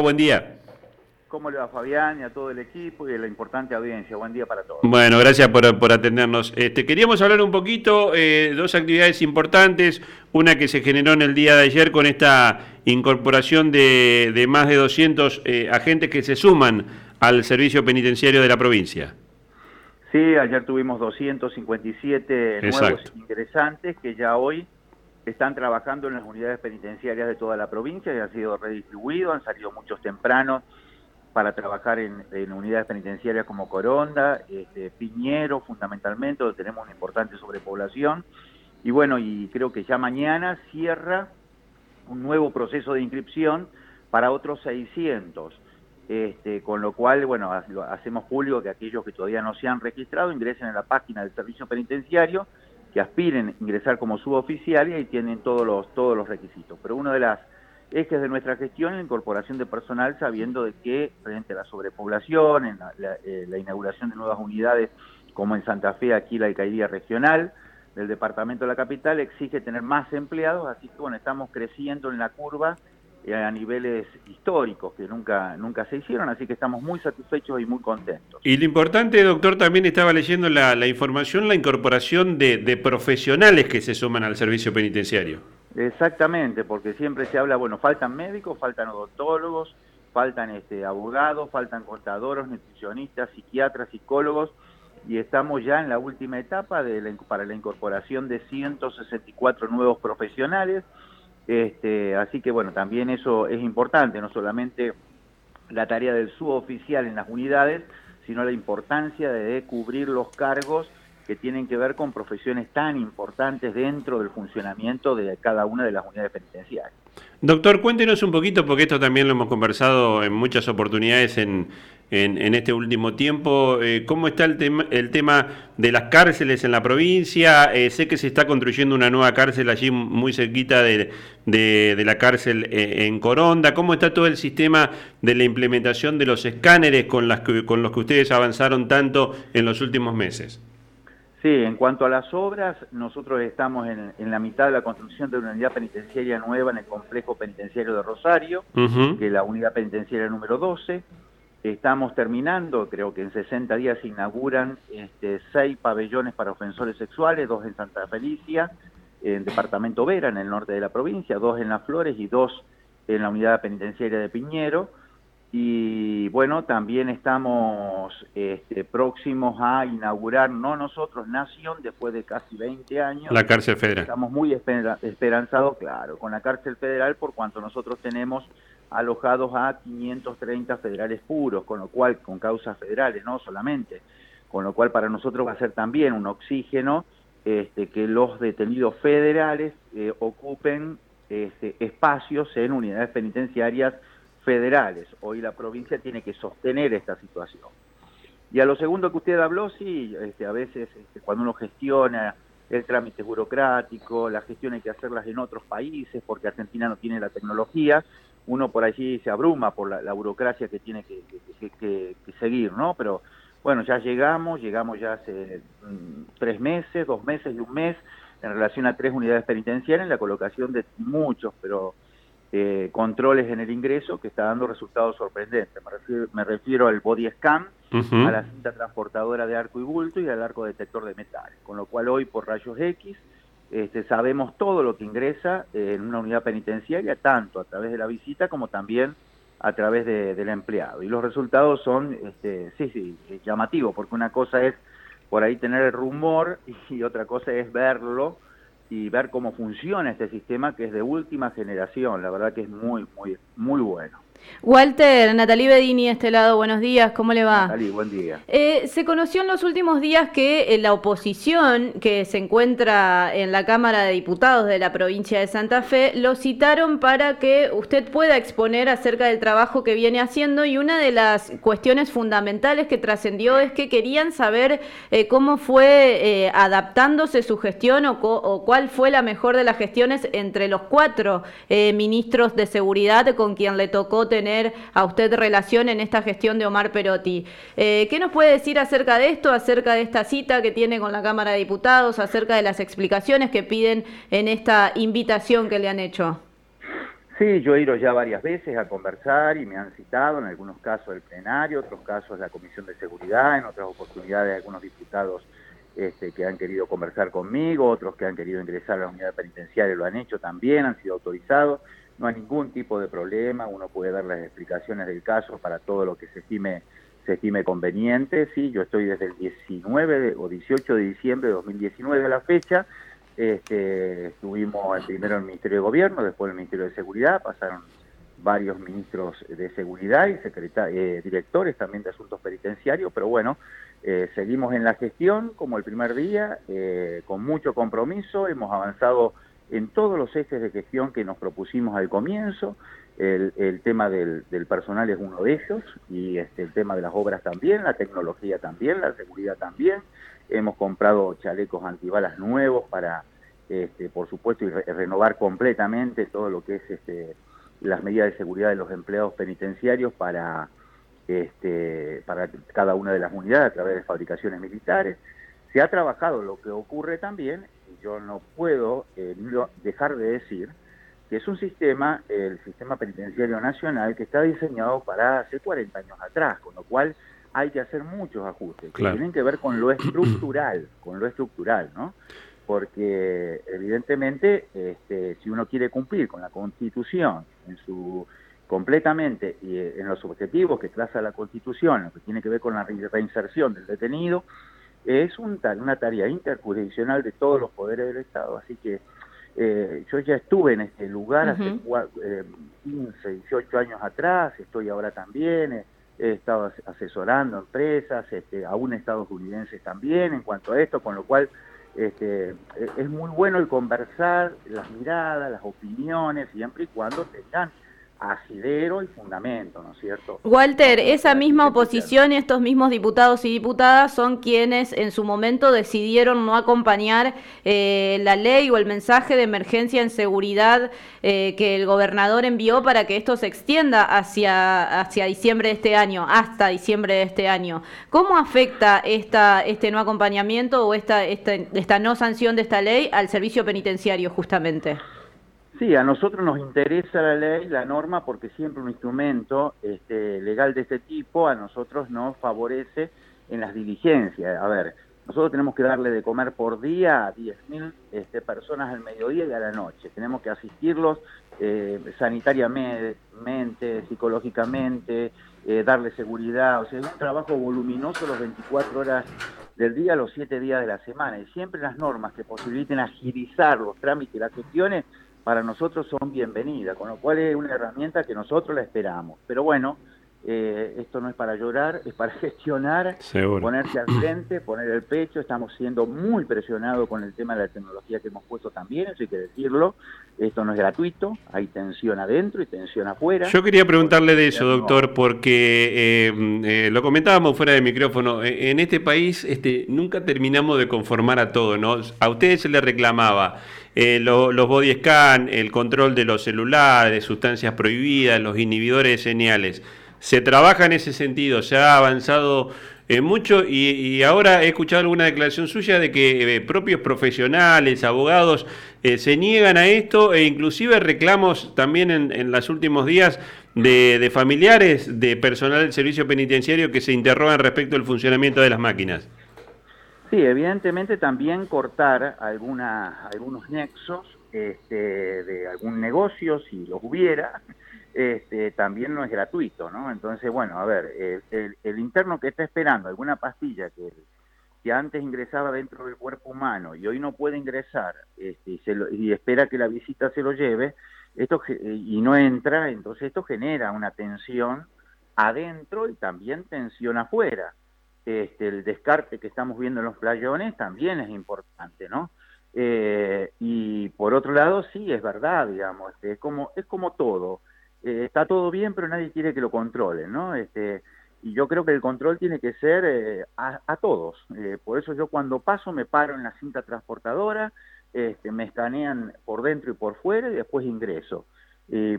Buen día. ¿Cómo le va Fabián y a todo el equipo y a la importante audiencia? Buen día para todos. Bueno, gracias por, atendernos. Este, queríamos hablar un poquito de eh, dos actividades importantes. Una que se generó en el día de ayer con esta incorporación de, más de 200 eh, agentes que se suman al servicio penitenciario de la provincia. Sí, ayer tuvimos 257 nuevos ingresantes que ya hoy están trabajando en las unidades penitenciarias de toda la provincia y han sido redistribuidos, han salido muchos tempranos para trabajar en, unidades penitenciarias como Coronda, este, Piñero fundamentalmente, donde tenemos una importante sobrepoblación. Y bueno, y creo que ya mañana cierra un nuevo proceso de inscripción para otros 600. Este, con lo cual, bueno, hacemos público que aquellos que todavía no se han registrado ingresen a la página del servicio penitenciario, que aspiren a ingresar como suboficial y ahí tienen todos los, todos los requisitos. Pero una de las ejes de nuestra gestión la incorporación de personal sabiendo de que frente a la sobrepoblación, en eh, la, inauguración de nuevas unidades como en Santa Fe, aquí la alcaldía regional del departamento de la capital exige tener más empleados, así que bueno, estamos creciendo en la curva a niveles históricos que nunca, nunca se hicieron, así que estamos muy satisfechos y muy contentos. Y lo importante, doctor, también estaba leyendo la, información, la incorporación de profesionales que se suman al servicio penitenciario. Exactamente, porque siempre se habla, bueno, faltan médicos, faltan odontólogos, faltan este, abogados, faltan contadores, nutricionistas, psiquiatras, psicólogos, y estamos ya en la última etapa de para la incorporación de 164 nuevos profesionales, este, así que bueno, también eso es importante, no solamente la tarea del suboficial en las unidades, sino la importancia de cubrir los cargos que tienen que ver con profesiones tan importantes dentro del funcionamiento de cada una de las unidades penitenciarias. Doctor, cuéntenos un poquito, porque esto también lo hemos conversado en muchas oportunidades en, en, este último tiempo, eh, ¿cómo está el, tema el tema de las cárceles en la provincia? Eh, sé que se está construyendo una nueva cárcel allí muy cerquita de, de, la cárcel eh, en Coronda. ¿Cómo está todo el sistema de la implementación de los escáneres con, las con los que ustedes avanzaron tanto en los últimos meses? Sí, en cuanto a las obras, nosotros estamos en, la mitad de la construcción de una unidad penitenciaria nueva en el complejo penitenciario de Rosario, que es la unidad penitenciaria número 12. Estamos terminando, creo que en 60 días se inauguran este, seis pabellones para ofensores sexuales, dos en Santa Felicia, en Departamento Vera, en el norte de la provincia, dos en Las Flores y dos en la unidad penitenciaria de Piñero. Y bueno, también estamos este, próximos a inaugurar, no nosotros, Nación, después de casi 20 años. La cárcel federal. Estamos muy esperanzados, claro, con la cárcel federal, por cuanto nosotros tenemos alojados a 530 federales puros, con lo cual, con causas federales, no solamente, con lo cual para nosotros va a ser también un oxígeno este, que los detenidos federales eh, ocupen este, espacios en unidades penitenciarias federales. Hoy la provincia tiene que sostener esta situación. Y a lo segundo que usted habló, sí, este, a veces este, cuando uno gestiona el trámite burocrático, la gestión hay que hacerlas en otros países porque Argentina no tiene la tecnología, uno por allí se abruma por la, burocracia que tiene que, que, seguir, ¿no? Pero bueno, ya llegamos, llegamos ya hace mm, tres meses, dos meses y un mes en relación a tres unidades penitenciarias en la colocación de muchos, pero eh, controles en el ingreso que está dando resultados sorprendentes. Me refiero, al body scan, a la cinta transportadora de arco y bulto y al arco detector de metales. Con lo cual hoy por rayos X este, sabemos todo lo que ingresa en una unidad penitenciaria, tanto a través de la visita como también a través del empleado. Y los resultados son, este, sí, sí, llamativos, porque una cosa es por ahí tener el rumor y otra cosa es verlo y ver cómo funciona este sistema que es de última generación. La verdad que es muy, muy, muy bueno. Walter, Natalie Bedini, este lado, buenos días, ¿cómo le va? Natalie, buen día. Eh, se conoció en los últimos días que eh, la oposición que se encuentra en la Cámara de Diputados de la provincia de Santa Fe lo citaron para que usted pueda exponer acerca del trabajo que viene haciendo y una de las cuestiones fundamentales que trascendió es que querían saber eh, cómo fue adaptándose su gestión o, o, cuál fue la mejor de las gestiones entre los cuatro ministros de seguridad con quien le tocó tener a usted relación en esta gestión de Omar Perotti. Eh, ¿Qué nos puede decir acerca de esto, acerca de esta cita que tiene con la Cámara de Diputados, acerca de las explicaciones que piden en esta invitación que le han hecho? Sí, yo he ido ya varias veces a conversar y me han citado en algunos casos el plenario, otros casos la Comisión de Seguridad, en otras oportunidades algunos diputados este, que han querido conversar conmigo, otros que han querido ingresar a la unidad penitenciaria lo han hecho también, han sido autorizados. No hay ningún tipo de problema, uno puede dar las explicaciones del caso para todo lo que se estime, conveniente. Sí, yo estoy desde el 19 o 18 de diciembre de 2019 a la fecha este, estuvimos primero en el Ministerio de Gobierno, después en el Ministerio de Seguridad, pasaron varios ministros de seguridad y eh, directores también de asuntos penitenciarios, pero bueno, eh, seguimos en la gestión como el primer día, eh, con mucho compromiso, hemos avanzado en todos los ejes de gestión que nos propusimos al comienzo, el, tema del, personal es uno de ellos, y este, el tema de las obras también, la tecnología también, la seguridad también, hemos comprado chalecos antibalas nuevos para, este, por supuesto, y renovar completamente todo lo que es este, las medidas de seguridad de los empleados penitenciarios para, este, para cada una de las unidades a través de fabricaciones militares. Se ha trabajado lo que ocurre también, yo no puedo eh, dejar de decir, que es un sistema, el sistema penitenciario nacional, que está diseñado para hace 40 años atrás, con lo cual hay que hacer muchos ajustes que tienen que ver con lo estructural, con lo estructural, ¿no? Porque evidentemente, este, si uno quiere cumplir con la Constitución en su completamente y en los objetivos que traza la Constitución, lo que tiene que ver con la reinserción del detenido, es una tarea interjurisdiccional de todos los poderes del Estado, así que eh, yo ya estuve en este lugar hace 15, 18 eh, años atrás, estoy ahora también, eh, he estado asesorando empresas, este, aún estadounidenses también en cuanto a esto, con lo cual este, e-, es muy bueno el conversar, las miradas, las opiniones, siempre y cuando tengan asidero y fundamento, ¿no es cierto? Walter, esa misma oposición, estos mismos diputados y diputadas son quienes en su momento decidieron no acompañar eh, la ley o el mensaje de emergencia en seguridad eh, que el gobernador envió para que esto se extienda hacia, hacia diciembre de este año, hasta diciembre de este año. ¿Cómo afecta esta, este no acompañamiento o esta, esta, esta no sanción de esta ley al servicio penitenciario justamente? Sí, a nosotros nos interesa la ley, la norma, porque siempre un instrumento este, legal de este tipo a nosotros nos favorece en las diligencias. A ver, nosotros tenemos que darle de comer por día a 10.000 este, personas al mediodía y a la noche. Tenemos que asistirlos eh, sanitariamente, psicológicamente, eh, darle seguridad. O sea, es un trabajo voluminoso los 24 horas del día, los 7 días de la semana. Y siempre las normas que posibiliten agilizar los trámites y las gestiones para nosotros son bienvenidas, con lo cual es una herramienta que nosotros la esperamos. Pero bueno, eh, esto no es para llorar, es para gestionar, ponerse al frente, poner el pecho. Estamos siendo muy presionados con el tema de la tecnología que hemos puesto también, eso hay que decirlo. Esto no es gratuito, hay tensión adentro y tensión afuera. Yo quería preguntarle de eso, doctor, porque eh, eh, lo comentábamos fuera de micrófono. En este país este, nunca terminamos de conformar a todo, ¿no? A ustedes se les reclamaba eh, los body scan, el control de los celulares, sustancias prohibidas, los inhibidores de señales. Se trabaja en ese sentido, se ha avanzado eh, mucho y, ahora he escuchado alguna declaración suya de que eh, propios profesionales, abogados, se niegan a esto e inclusive reclamos también en, en los últimos días de, de, familiares de personal del servicio penitenciario que se interrogan respecto al funcionamiento de las máquinas. Sí, evidentemente también cortar alguna, algunos nexos este, de algún negocio, si los hubiera, este, también no es gratuito, ¿no? Entonces, bueno, a ver, el, interno que está esperando alguna pastilla que, antes ingresaba dentro del cuerpo humano y hoy no puede ingresar este, y, se y espera que la visita se lo lleve, esto y no entra, entonces esto genera una tensión adentro y también tensión afuera este, el descarte que estamos viendo en los playones también es importante, ¿no? Eh, y por otro lado, sí, es verdad, digamos, este, es, como, es como todo. Eh, está todo bien, pero nadie quiere que lo controle, ¿no? Este, y yo creo que el control tiene que ser eh, a, todos. por eso yo cuando paso me paro en la cinta transportadora, este, me escanean por dentro y por fuera y después ingreso.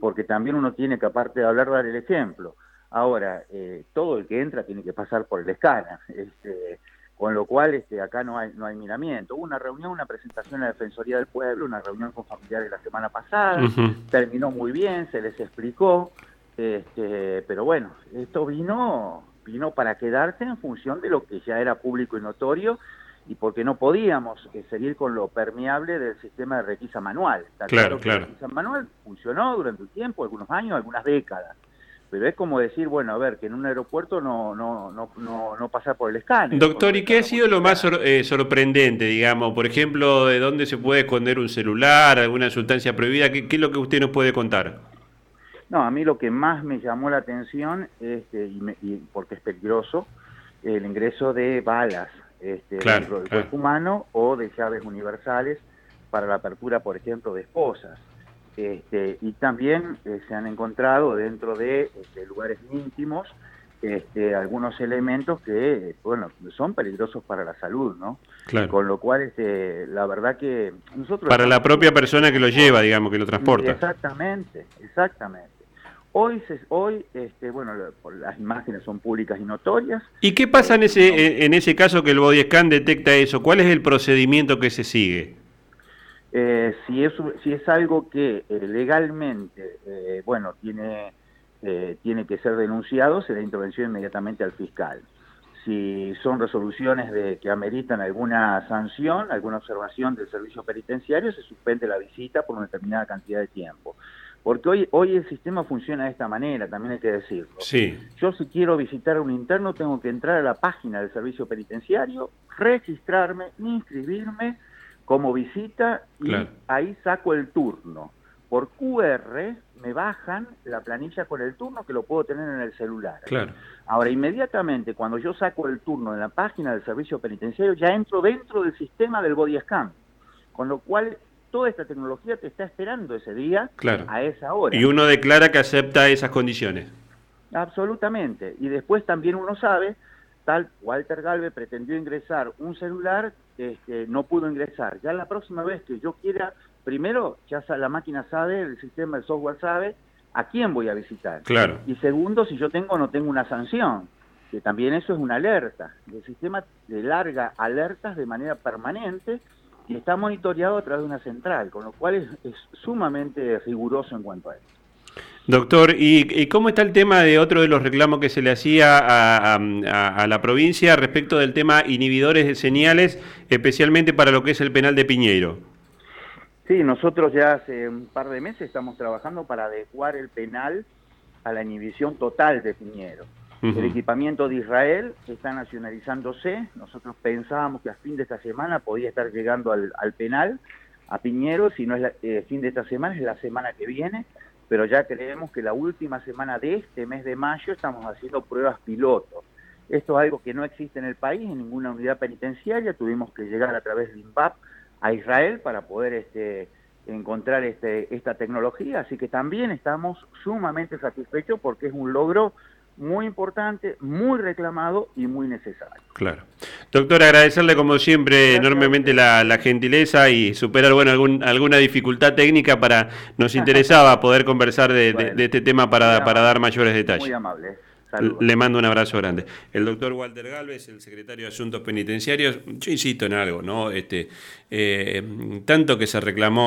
porque también uno tiene que, aparte de hablar, dar el ejemplo. Ahora, eh, todo el que entra tiene que pasar por el escáner. Este, con lo cual este, acá no hay, no hay miramiento. Hubo una reunión, una presentación en la Defensoría del Pueblo, una reunión con familiares la semana pasada, terminó muy bien, se les explicó, este, pero bueno, esto vino, vino para quedarse en función de lo que ya era público y notorio y porque no podíamos eh, seguir con lo permeable del sistema de requisa manual. claro, claro. La requisa manual funcionó durante un tiempo, algunos años, algunas décadas pero es como decir, bueno, a ver, que en un aeropuerto no, no, no, no, no pasar por el escáner. Doctor, ¿y qué ha sido lo más eh, sorprendente, digamos? Por ejemplo, ¿de dónde se puede esconder un celular, alguna sustancia prohibida? ¿Qué, es lo que usted nos puede contar? No, a mí lo que más me llamó la atención, este, y, porque es peligroso, el ingreso de balas este, dentro del cuerpo humano o de llaves universales para la apertura, por ejemplo, de esposas. Este, y también eh, se han encontrado dentro de este, lugares íntimos este, algunos elementos que, bueno, son peligrosos para la salud, ¿no? Con lo cual, este, la verdad que nosotros... Para la propia persona que lo lleva, digamos, que lo transporta. Exactamente, exactamente. Hoy, se, hoy este, bueno, las imágenes son públicas y notorias. ¿Y qué pasa en ese, en ese caso que el body scan detecta eso? ¿Cuál es el procedimiento que se sigue? Eh, si, es, si es algo que eh, legalmente, eh, bueno, tiene, tiene que ser denunciado, se da intervención inmediatamente al fiscal. Si son resoluciones de, que ameritan alguna sanción, alguna observación del servicio penitenciario, se suspende la visita por una determinada cantidad de tiempo. Porque hoy, hoy el sistema funciona de esta manera, también hay que decirlo. Sí. Yo si quiero visitar a un interno tengo que entrar a la página del servicio penitenciario, registrarme, inscribirme, como visita y ahí saco el turno. Por QR me bajan la planilla con el turno que lo puedo tener en el celular. Claro. Ahora, inmediatamente, cuando yo saco el turno en la página del servicio penitenciario, ya entro dentro del sistema del body scan. Con lo cual, toda esta tecnología te está esperando ese día a esa hora. Y uno declara que acepta esas condiciones. Absolutamente. Y después también uno sabe tal Walter Galve pretendió ingresar un celular, este, no pudo ingresar. Ya la próxima vez que yo quiera, primero, ya la máquina sabe, el sistema, el software sabe a quién voy a visitar. Claro. Y segundo, si yo tengo o no tengo una sanción, que también eso es una alerta. El sistema de larga alertas de manera permanente y está monitoreado a través de una central, con lo cual es, es sumamente riguroso en cuanto a eso. Doctor, ¿y, cómo está el tema de otro de los reclamos que se le hacía a, la provincia respecto del tema inhibidores de señales, especialmente para lo que es el penal de Piñeiro? Sí, nosotros ya hace un par de meses estamos trabajando para adecuar el penal a la inhibición total de Piñero. El equipamiento de Israel está nacionalizándose. Nosotros pensábamos que a fin de esta semana podía estar llegando al, penal, a Piñero, si no es el eh, fin de esta semana, es la semana que viene pero ya creemos que la última semana de este mes de mayo estamos haciendo pruebas pilotos. Esto es algo que no existe en el país, en ninguna unidad penitenciaria, tuvimos que llegar a través de INVAP a Israel para poder este, encontrar este, esta tecnología, así que también estamos sumamente satisfechos porque es un logro muy importante, muy reclamado y muy necesario. Claro. Doctor, agradecerle como siempre enormemente la, gentileza y superar bueno algún, alguna dificultad técnica para nos interesaba poder conversar de, este tema para, para dar mayores detalles. Muy amable. Le mando un abrazo grande. El doctor Walter Galvez, el secretario de Asuntos Penitenciarios, yo insisto en algo, ¿no? Este, eh, tanto que se reclamó